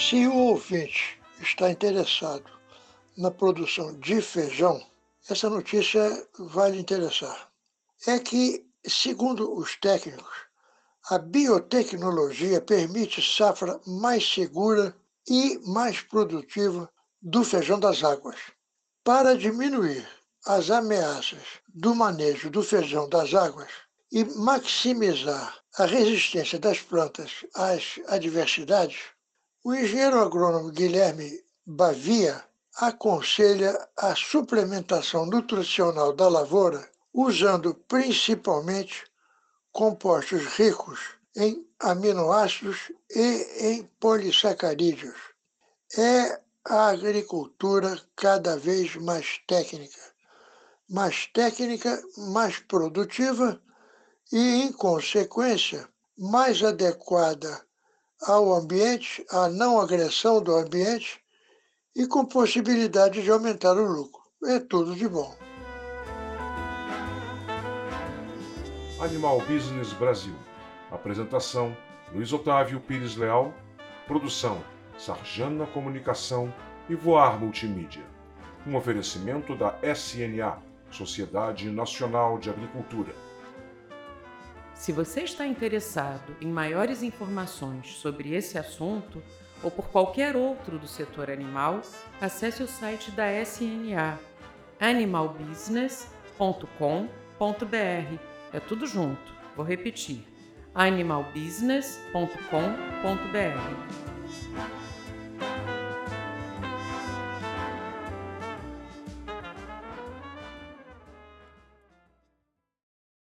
Se o ouvinte está interessado na produção de feijão, essa notícia vai lhe interessar. É que, segundo os técnicos, a biotecnologia permite safra mais segura e mais produtiva do feijão das águas. Para diminuir as ameaças do manejo do feijão das águas e maximizar a resistência das plantas às adversidades, o engenheiro agrônomo Guilherme Bavia aconselha a suplementação nutricional da lavoura usando principalmente compostos ricos em aminoácidos e em polissacarídeos. É a agricultura cada vez mais técnica, mais técnica, mais produtiva e, em consequência, mais adequada ao ambiente, à não agressão do ambiente e com possibilidade de aumentar o lucro. É tudo de bom. Animal Business Brasil. Apresentação: Luiz Otávio Pires Leal. Produção: Sarjana Comunicação e Voar Multimídia. Um oferecimento da SNA, Sociedade Nacional de Agricultura. Se você está interessado em maiores informações sobre esse assunto ou por qualquer outro do setor animal, acesse o site da SNA, animalbusiness.com.br. É tudo junto. Vou repetir: animalbusiness.com.br.